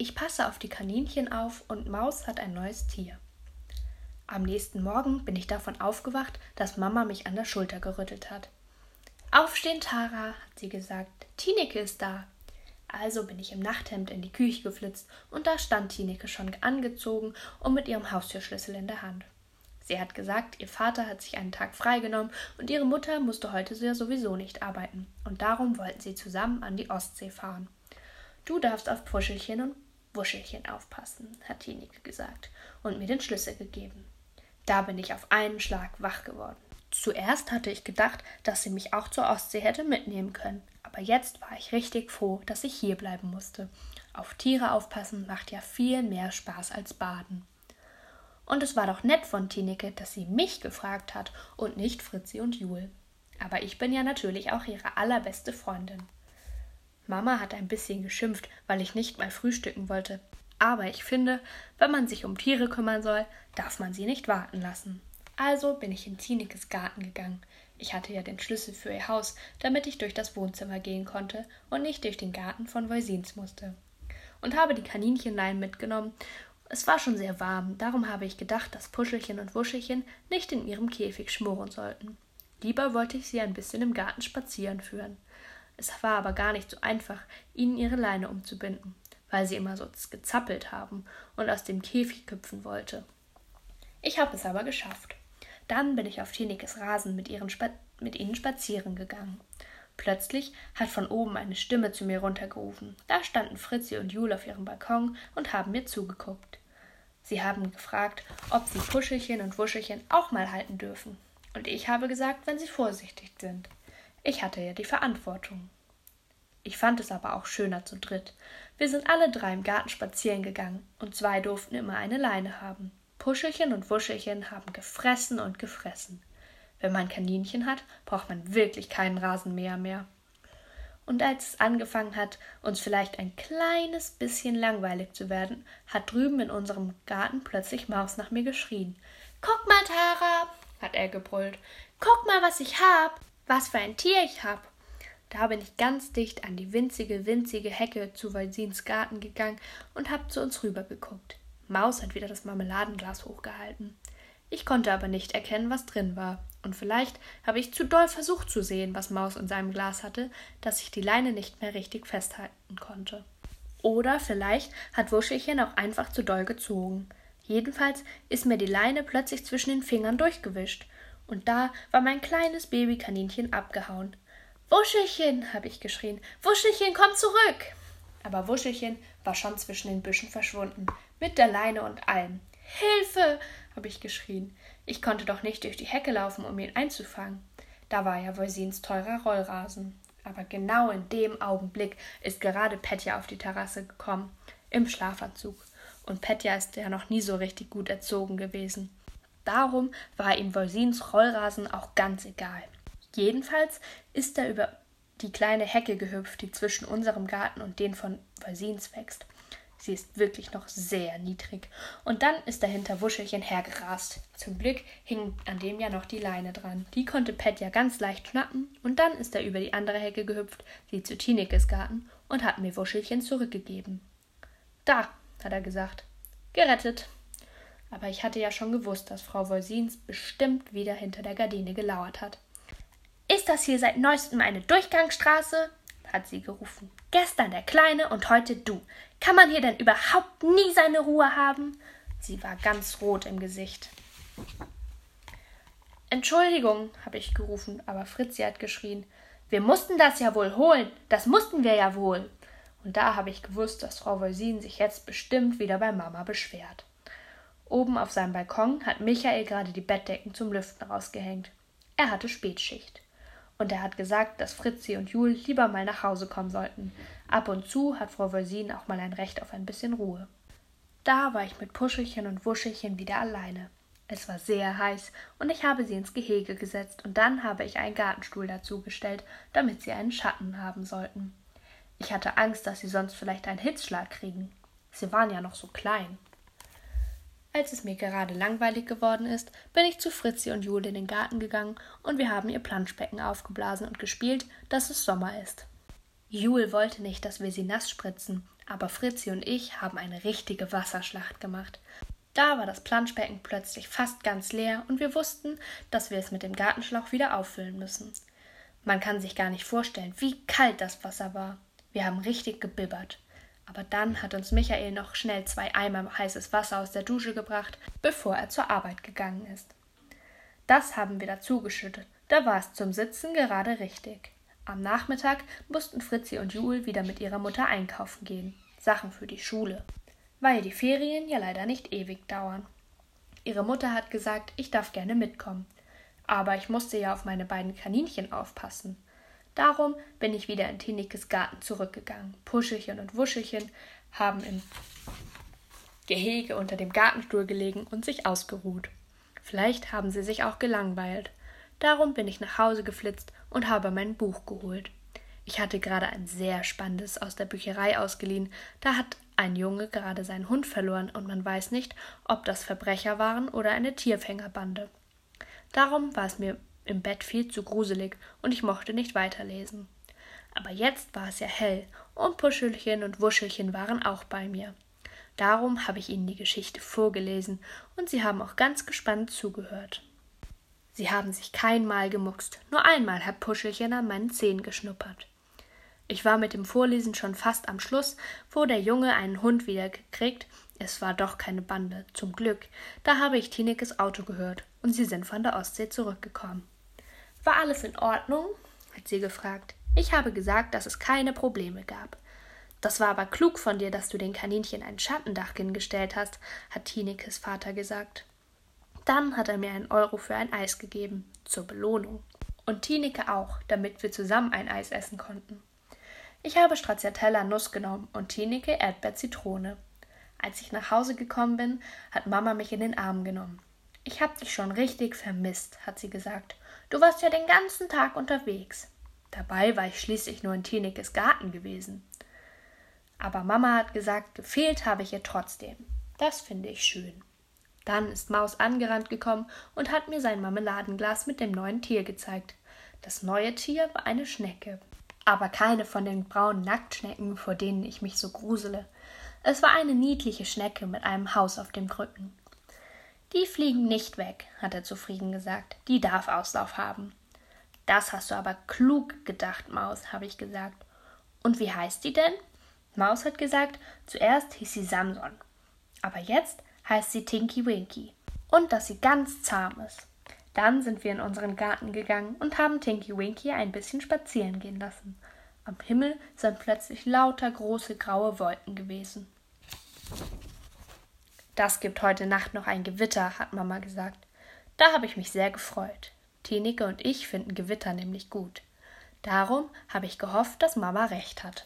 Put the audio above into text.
Ich passe auf die Kaninchen auf und Maus hat ein neues Tier. Am nächsten Morgen bin ich davon aufgewacht, dass Mama mich an der Schulter gerüttelt hat. Aufstehen, Tara, hat sie gesagt. Tineke ist da. Also bin ich im Nachthemd in die Küche geflitzt und da stand Tineke schon angezogen und mit ihrem Haustürschlüssel in der Hand. Sie hat gesagt, ihr Vater hat sich einen Tag freigenommen und ihre Mutter musste heute ja sowieso nicht arbeiten und darum wollten sie zusammen an die Ostsee fahren. Du darfst auf Puschelchen und Wuschelchen aufpassen, hat Tineke gesagt und mir den Schlüssel gegeben. Da bin ich auf einen Schlag wach geworden. Zuerst hatte ich gedacht, dass sie mich auch zur Ostsee hätte mitnehmen können, aber jetzt war ich richtig froh, dass ich hier bleiben musste. Auf Tiere aufpassen macht ja viel mehr Spaß als baden. Und es war doch nett von Tineke, dass sie mich gefragt hat und nicht Fritzi und Jul. Aber ich bin ja natürlich auch ihre allerbeste Freundin. Mama hat ein bisschen geschimpft, weil ich nicht mal frühstücken wollte. Aber ich finde, wenn man sich um Tiere kümmern soll, darf man sie nicht warten lassen. Also bin ich in Tinekes Garten gegangen. Ich hatte ja den Schlüssel für ihr Haus, damit ich durch das Wohnzimmer gehen konnte und nicht durch den Garten von Voisins musste. Und habe die Kaninchenlein mitgenommen es war schon sehr warm, darum habe ich gedacht, dass Puschelchen und Wuschelchen nicht in ihrem Käfig schmoren sollten. Lieber wollte ich sie ein bisschen im Garten spazieren führen. Es war aber gar nicht so einfach, ihnen ihre Leine umzubinden, weil sie immer so gezappelt haben und aus dem Käfig hüpfen wollte. Ich habe es aber geschafft. Dann bin ich auf Tinekes Rasen mit, mit ihnen spazieren gegangen. Plötzlich hat von oben eine Stimme zu mir runtergerufen. Da standen Fritzi und Jul auf ihrem Balkon und haben mir zugeguckt. Sie haben gefragt, ob sie Puschelchen und Wuschelchen auch mal halten dürfen. Und ich habe gesagt, wenn sie vorsichtig sind. Ich hatte ja die Verantwortung. Ich fand es aber auch schöner zu dritt. Wir sind alle drei im Garten spazieren gegangen und zwei durften immer eine Leine haben. Puschelchen und Wuschelchen haben gefressen und gefressen. Wenn man Kaninchen hat, braucht man wirklich keinen Rasenmäher mehr. Und als es angefangen hat, uns vielleicht ein kleines bisschen langweilig zu werden, hat drüben in unserem Garten plötzlich Maus nach mir geschrien. Guck mal, Tara, hat er gebrüllt. Guck mal, was ich hab, was für ein Tier ich hab. Da bin ich ganz dicht an die winzige, winzige Hecke zu Valsins Garten gegangen und hab zu uns rübergeguckt. Maus hat wieder das Marmeladenglas hochgehalten. Ich konnte aber nicht erkennen, was drin war. Und vielleicht habe ich zu doll versucht zu sehen, was Maus in seinem Glas hatte, dass ich die Leine nicht mehr richtig festhalten konnte. Oder vielleicht hat Wuschelchen auch einfach zu doll gezogen. Jedenfalls ist mir die Leine plötzlich zwischen den Fingern durchgewischt. Und da war mein kleines Babykaninchen abgehauen. Wuschelchen, habe ich geschrien. Wuschelchen, komm zurück! Aber Wuschelchen war schon zwischen den Büschen verschwunden, mit der Leine und allem. Hilfe! habe ich geschrien. Ich konnte doch nicht durch die Hecke laufen, um ihn einzufangen. Da war ja Voisins teurer Rollrasen. Aber genau in dem Augenblick ist gerade Petja auf die Terrasse gekommen, im Schlafanzug. Und Petja ist ja noch nie so richtig gut erzogen gewesen. Darum war ihm Voisins Rollrasen auch ganz egal. Jedenfalls ist er über die kleine Hecke gehüpft, die zwischen unserem Garten und den von Voisins wächst. Sie ist wirklich noch sehr niedrig. Und dann ist dahinter Wuschelchen hergerast. Zum Glück hing an dem ja noch die Leine dran. Die konnte Pet ja ganz leicht schnappen. Und dann ist er über die andere Hecke gehüpft, sie zu Tinekes Garten, und hat mir Wuschelchen zurückgegeben. Da, hat er gesagt. Gerettet. Aber ich hatte ja schon gewusst, dass Frau Volsins bestimmt wieder hinter der Gardine gelauert hat. Ist das hier seit neuestem eine Durchgangsstraße? hat sie gerufen. Gestern der Kleine und heute du. Kann man hier denn überhaupt nie seine Ruhe haben? Sie war ganz rot im Gesicht. Entschuldigung, habe ich gerufen, aber Fritzi hat geschrien. Wir mussten das ja wohl holen. Das mussten wir ja wohl. Und da habe ich gewusst, dass Frau Voisin sich jetzt bestimmt wieder bei Mama beschwert. Oben auf seinem Balkon hat Michael gerade die Bettdecken zum Lüften rausgehängt. Er hatte Spätschicht. Und er hat gesagt, dass Fritzi und Jul lieber mal nach Hause kommen sollten. Ab und zu hat Frau Voisin auch mal ein Recht auf ein bisschen Ruhe. Da war ich mit Puschelchen und Wuschelchen wieder alleine. Es war sehr heiß und ich habe sie ins Gehege gesetzt und dann habe ich einen Gartenstuhl dazugestellt, damit sie einen Schatten haben sollten. Ich hatte Angst, dass sie sonst vielleicht einen Hitzschlag kriegen. Sie waren ja noch so klein. Als es mir gerade langweilig geworden ist, bin ich zu Fritzi und Jule in den Garten gegangen und wir haben ihr Planschbecken aufgeblasen und gespielt, dass es Sommer ist. Jule wollte nicht, dass wir sie nass spritzen, Aber Fritzi und ich haben eine richtige Wasserschlacht gemacht. Da war das Planschbecken plötzlich fast ganz leer und wir wussten, dass wir es mit dem Gartenschlauch wieder auffüllen müssen. Man kann sich gar nicht vorstellen, wie kalt das Wasser war. Wir haben richtig gebibbert. Aber dann hat uns Michael noch schnell zwei Eimer heißes Wasser aus der Dusche gebracht, bevor er zur Arbeit gegangen ist. Das haben wir dazugeschüttet, da war es zum Sitzen gerade richtig. Am Nachmittag mussten Fritzi und Jul wieder mit ihrer Mutter einkaufen gehen. Sachen für die Schule. Weil die Ferien ja leider nicht ewig dauern. Ihre Mutter hat gesagt, ich darf gerne mitkommen. Aber ich musste ja auf meine beiden Kaninchen aufpassen. Darum bin ich wieder in Tinikes Garten zurückgegangen. Puschelchen und Wuschelchen haben im Gehege unter dem Gartenstuhl gelegen und sich ausgeruht. Vielleicht haben sie sich auch gelangweilt. Darum bin ich nach Hause geflitzt und habe mein Buch geholt. Ich hatte gerade ein sehr spannendes aus der Bücherei ausgeliehen. Da hat ein Junge gerade seinen Hund verloren und man weiß nicht, ob das Verbrecher waren oder eine Tierfängerbande. Darum war es mir im Bett viel zu gruselig und ich mochte nicht weiterlesen. Aber jetzt war es ja hell und Puschelchen und Wuschelchen waren auch bei mir. Darum habe ich ihnen die Geschichte vorgelesen und sie haben auch ganz gespannt zugehört. Sie haben sich kein Mal gemuckst, nur einmal hat Puschelchen an meinen Zehen geschnuppert. Ich war mit dem Vorlesen schon fast am Schluss, wo der Junge einen Hund wieder gekriegt. Es war doch keine Bande, zum Glück. Da habe ich Tinekes Auto gehört und sie sind von der Ostsee zurückgekommen. War alles in Ordnung? hat sie gefragt. Ich habe gesagt, dass es keine Probleme gab. Das war aber klug von dir, dass du den Kaninchen ein Schattendach hingestellt hast, hat Tinekes Vater gesagt. Dann hat er mir einen Euro für ein Eis gegeben, zur Belohnung. Und Tineke auch, damit wir zusammen ein Eis essen konnten. Ich habe Stracciatella Nuss genommen und Tineke Erdbeer Zitrone. Als ich nach Hause gekommen bin, hat Mama mich in den Arm genommen. Ich hab dich schon richtig vermisst, hat sie gesagt. Du warst ja den ganzen Tag unterwegs. Dabei war ich schließlich nur in Tinekes Garten gewesen. Aber Mama hat gesagt, gefehlt habe ich ihr trotzdem. Das finde ich schön. Dann ist Maus angerannt gekommen und hat mir sein Marmeladenglas mit dem neuen Tier gezeigt. Das neue Tier war eine Schnecke. Aber keine von den braunen Nacktschnecken, vor denen ich mich so grusele. Es war eine niedliche Schnecke mit einem Haus auf dem Krücken. Die fliegen nicht weg, hat er zufrieden gesagt. Die darf Auslauf haben. Das hast du aber klug gedacht, Maus, habe ich gesagt. Und wie heißt die denn? Maus hat gesagt, zuerst hieß sie Samson. Aber jetzt heißt sie Tinky Winky. Und dass sie ganz zahm ist. Dann sind wir in unseren Garten gegangen und haben Tinky Winky ein bisschen spazieren gehen lassen. Am Himmel sind plötzlich lauter große graue Wolken gewesen. Das gibt heute Nacht noch ein Gewitter, hat Mama gesagt. Da habe ich mich sehr gefreut. Tineke und ich finden Gewitter nämlich gut. Darum habe ich gehofft, dass Mama recht hat.